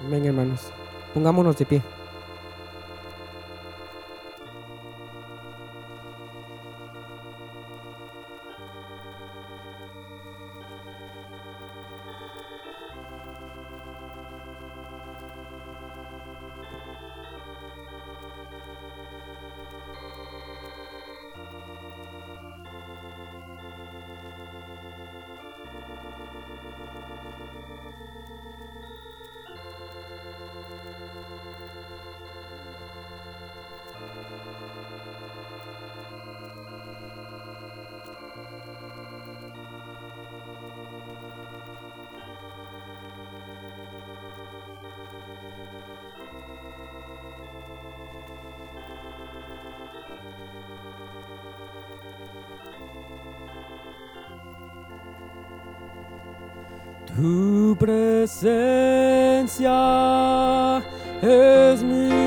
Amén, hermanos. Pongámonos de pie. Tu presencia es mi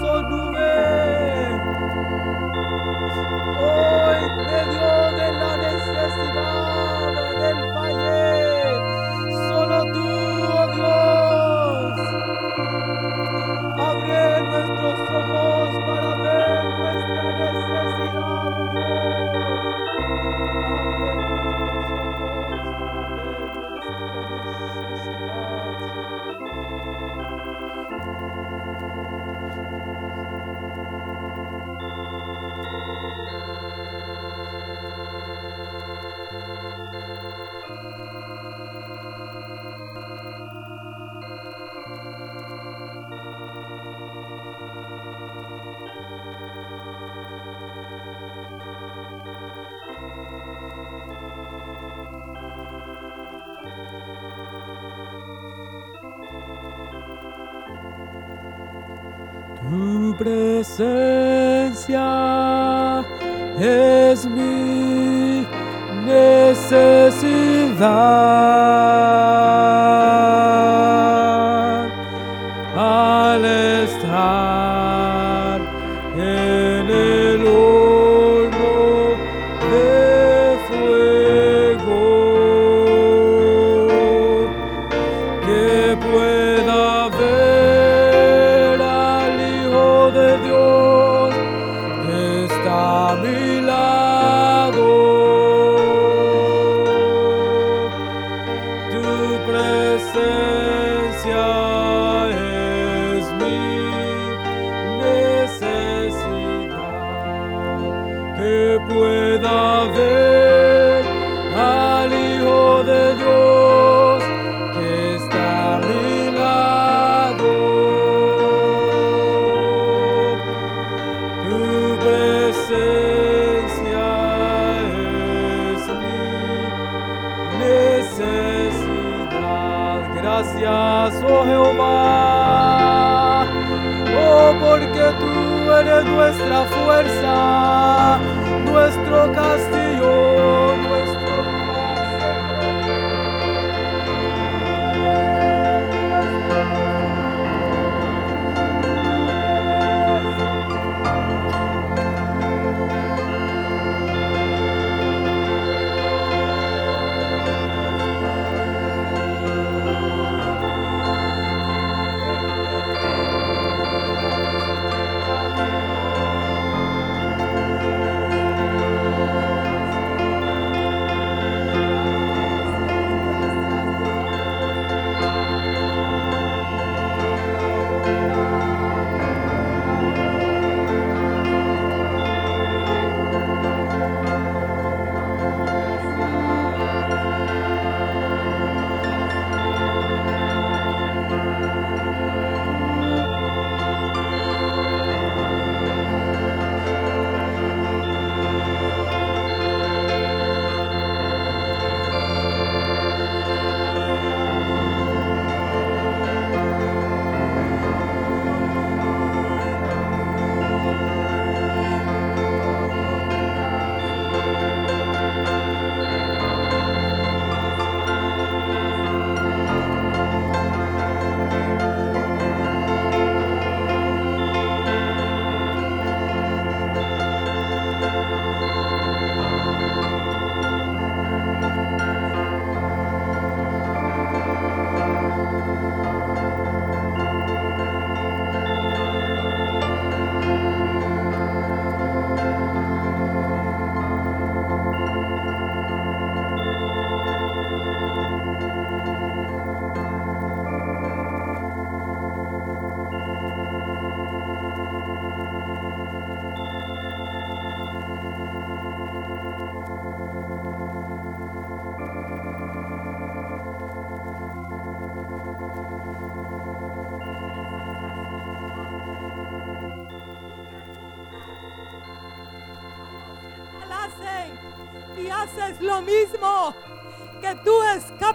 So do Tu presencia es mi necesidad.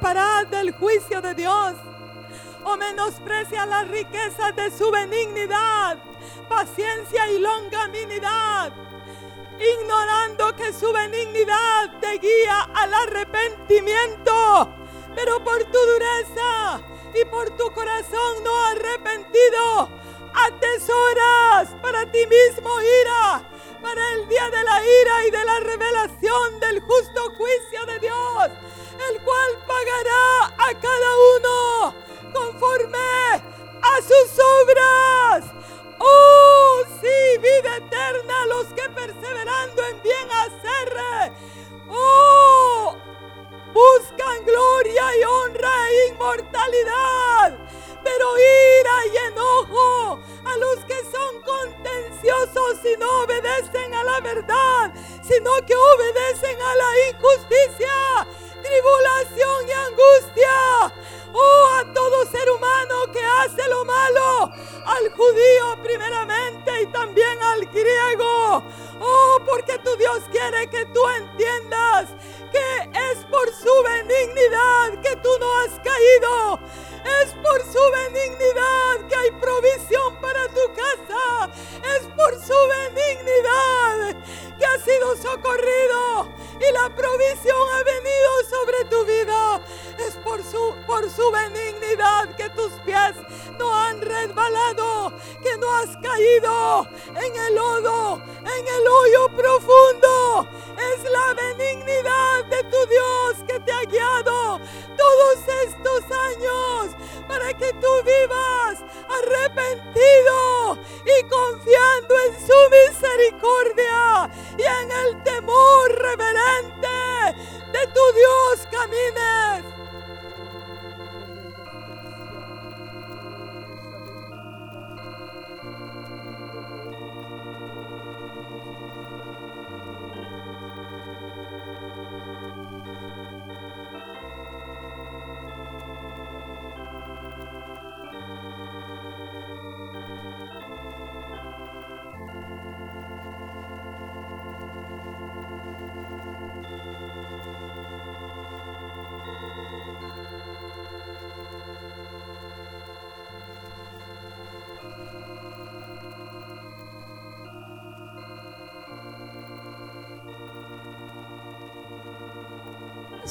Escaparás del juicio de Dios. O menosprecias las riquezas de su benignidad, paciencia y longanimidad, ignorando que su benignidad te guía al arrepentimiento, pero por tu dureza y por tu corazón no arrepentido, atesoras para ti mismo ira, para el día de la ira y de la revelación del justo juicio de Dios, el cual pagará a cada uno conforme a sus obras. Oh, sí, vida eterna los que perseverando en bien hacer. Oh, buscan gloria y honra e inmortalidad pero ira y enojo a los que son contenciosos y no obedecen a la verdad, sino que obedecen a la injusticia, tribulación angustia. Oh, a todo ser humano que hace lo malo, al judío primeramente y también al griego. Oh, porque tu Dios quiere que tú entiendas que es por su benignidad que tú no has caído es por su benignidad que hay provisión para tu casa. Es por su benignidad que has sido socorrido y la provisión ha venido sobre tu vida. Es por su, por su benignidad que tus pies no han resbalado, que no has caído en el lodo, en el hoyo profundo. Es la benignidad de tu Dios te ha guiado todos estos años para que tú vivas arrepentido y confiando en su misericordia y en el temor reverente de tu Dios camines.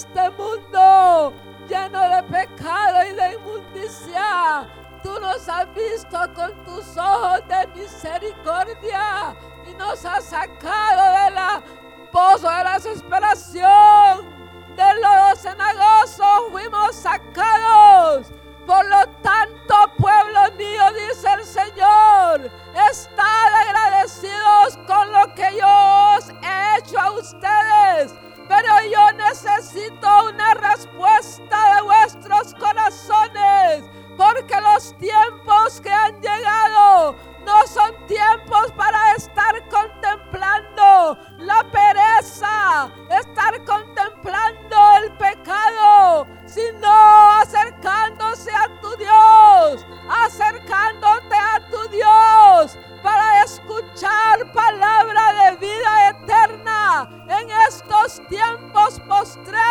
Este mundo lleno de pecado y de inmundicia. Tú nos has visto con tus ojos de misericordia y nos has sacado de la pozo de la desesperación. De los cenagosos fuimos sacados. Por lo tanto, mostrar.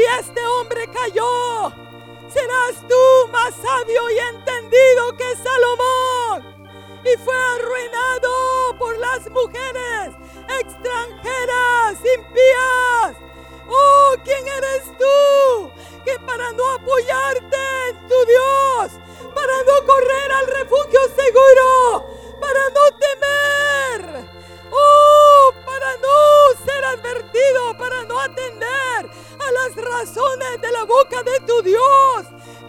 Y este hombre cayó. Serás tú más sabio y entendido que Salomón. Y fue arruinado por las mujeres extranjeras, impías. Oh, ¿quién eres tú? Que para no apoyarte en tu Dios, para no correr al refugio seguro, para no temer, oh, para no ser advertido, para no atender las razones de la boca de tu Dios.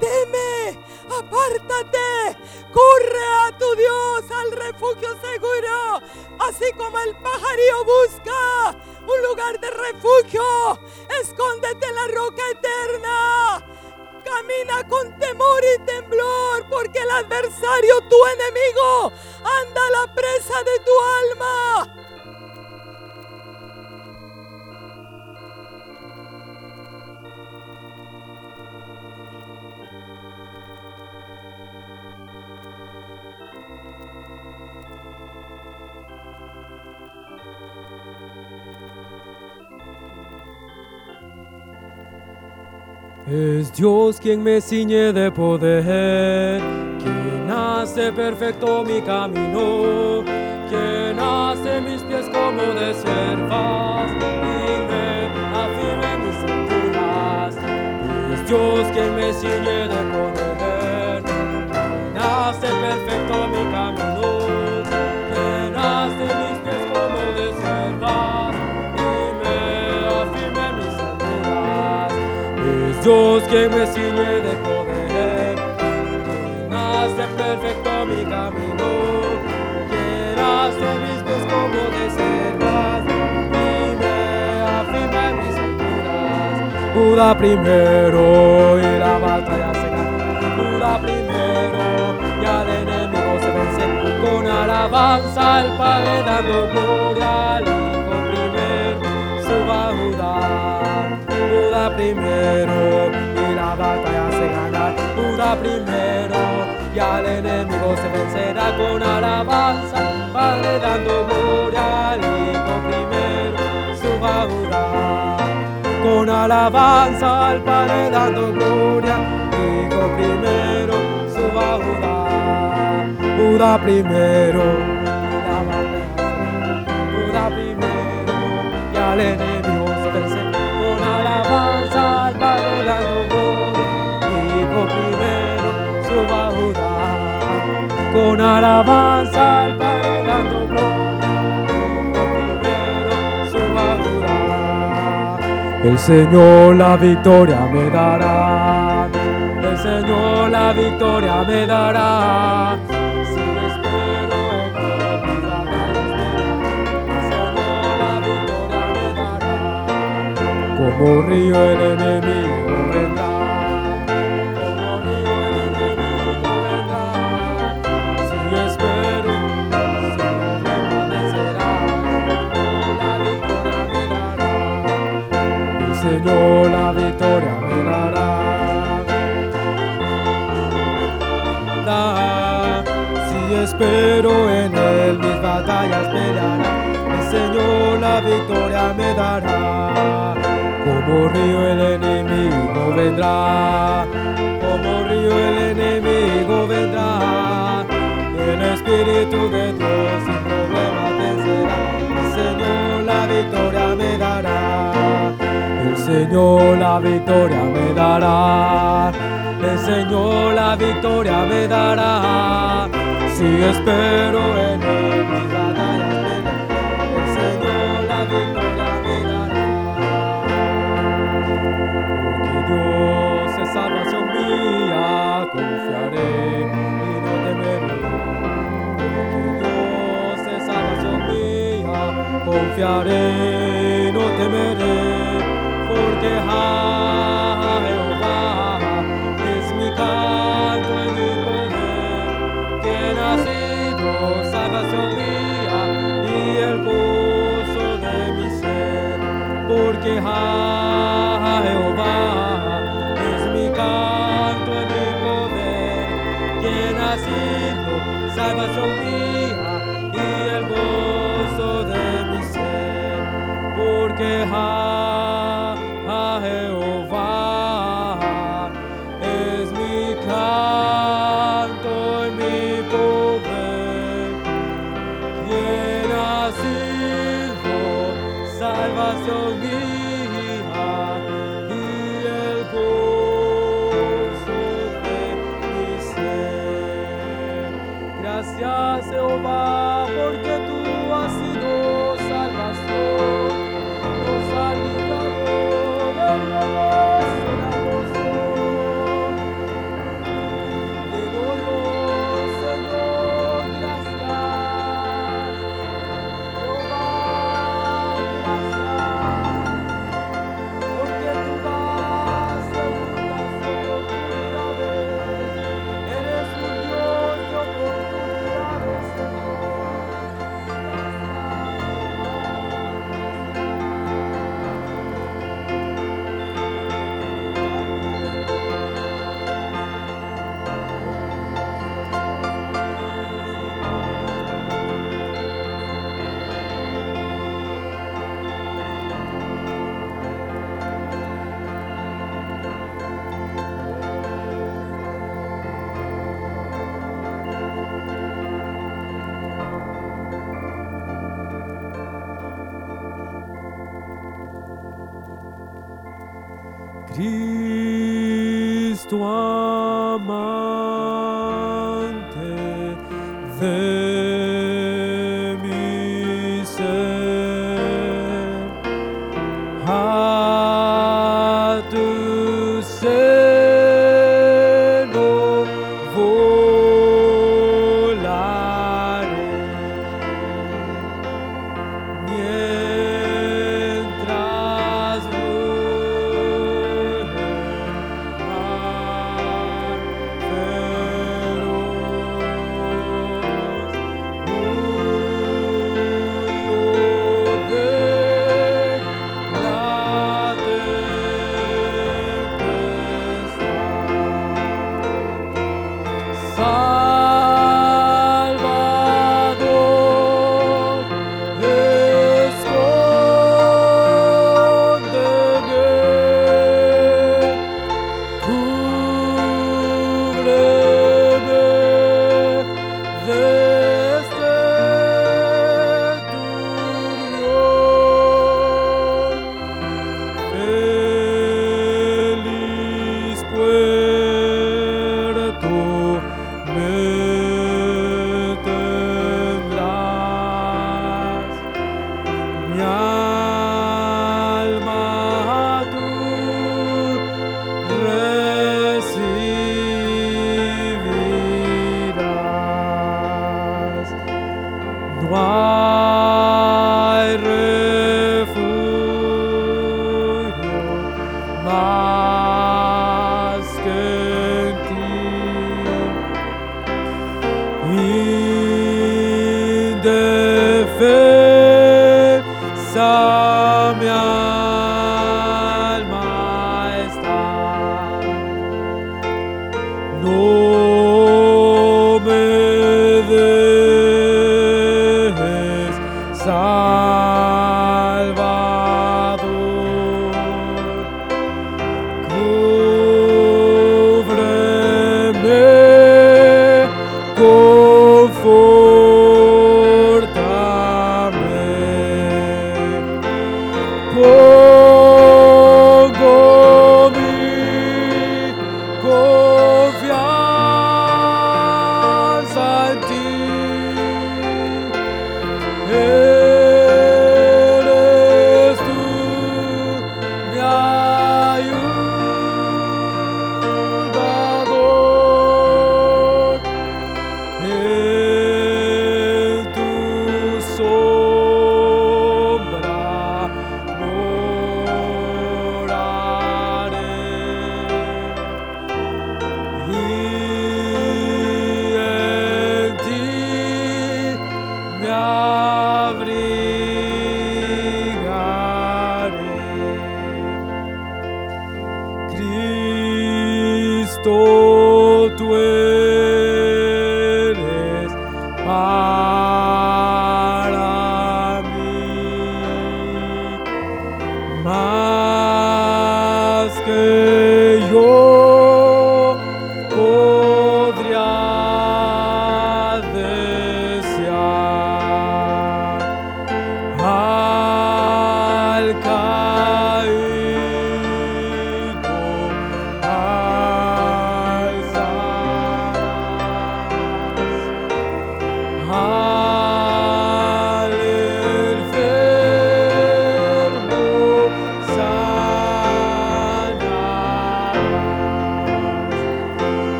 Teme, apártate, corre a tu Dios al refugio seguro, así como el pajarillo busca un lugar de refugio. Escóndete en la roca eterna. Camina con temor y temblor, porque el adversario, tu enemigo, anda a la presa de tu alma. Es Dios quien me ciñe de poder, quien hace perfecto mi camino, quien hace mis pies como de cervas y me afirma mis alturas. Es Dios quien me ciñe de poder, Dios quien me ciñe de poder, hace perfecto mi camino, quien hace mis pies como de cervas y me afirma en mis alturas. Judá primero y la batalla se gana. Judá primero y al enemigo se vence con alabanza al Padre dando gloria Primero y la batalla se gana. Judá primero y al enemigo se vencerá con alabanza al Padre dando gloria al Hijo primero. Suba Judá con alabanza al Padre dando gloria, Hijo primero, suba Judá, Judá primero, y la batalla, Judá primero, y al enemigo al Padre dando gloria, Hijo primero, con alabanza al Padre gloria, Hijo primero, suba. El Señor la victoria me dará. El Señor la victoria me dará. Como río el enemigo vendrá. Como río el enemigo vendrá. Si espero, si me me dará. El Señor la victoria me dará. Da, Si espero en Él, mis batallas peleará. El Señor la victoria me dará. Como río el enemigo vendrá. Como río el enemigo vendrá. El Espíritu de Dios sin problema vencerá. Señor la victoria me dará. El Señor la victoria me dará. El Señor la victoria me dará. Si espero en Él, confiaré y no temeré. Porque Dios es salvación mía, confiaré y no temeré. Porque Jehová es mi canto y mi poder, que nacido salvación mía y el gozo de mi ser. Porque Jehová nacido salvación mía y el gozo de mi ser. Porque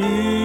you.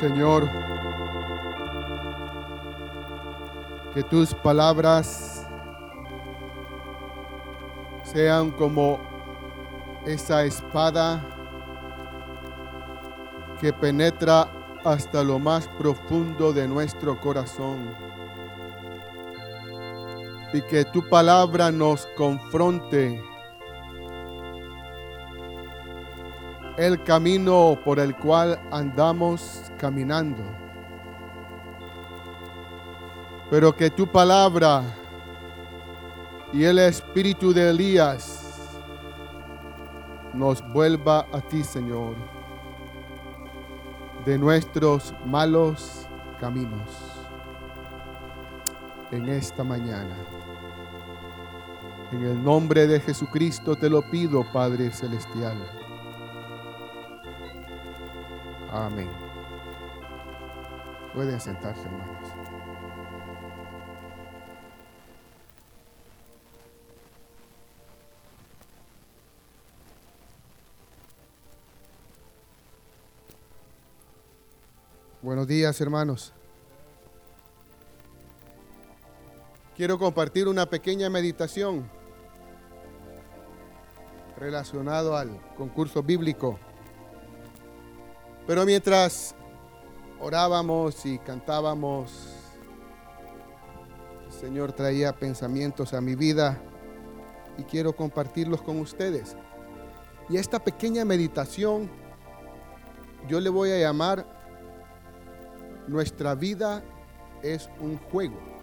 Señor, que tus palabras sean como esa espada que penetra hasta lo más profundo de nuestro corazón. Y que tu palabra nos confronte el camino por el cual andamos caminando. Pero que tu palabra y el espíritu de Elías nos vuelva a ti, Señor, de nuestros malos caminos en esta mañana. En el nombre de Jesucristo te lo pido, Padre Celestial. Amén. Pueden sentarse, hermanos. Buenos días, hermanos. Quiero compartir una pequeña meditación relacionado al concurso bíblico. Pero mientras orábamos y cantábamos, el Señor traía pensamientos a mi vida y quiero compartirlos con ustedes. Y esta pequeña meditación yo le voy a llamar Nuestra vida es un juego.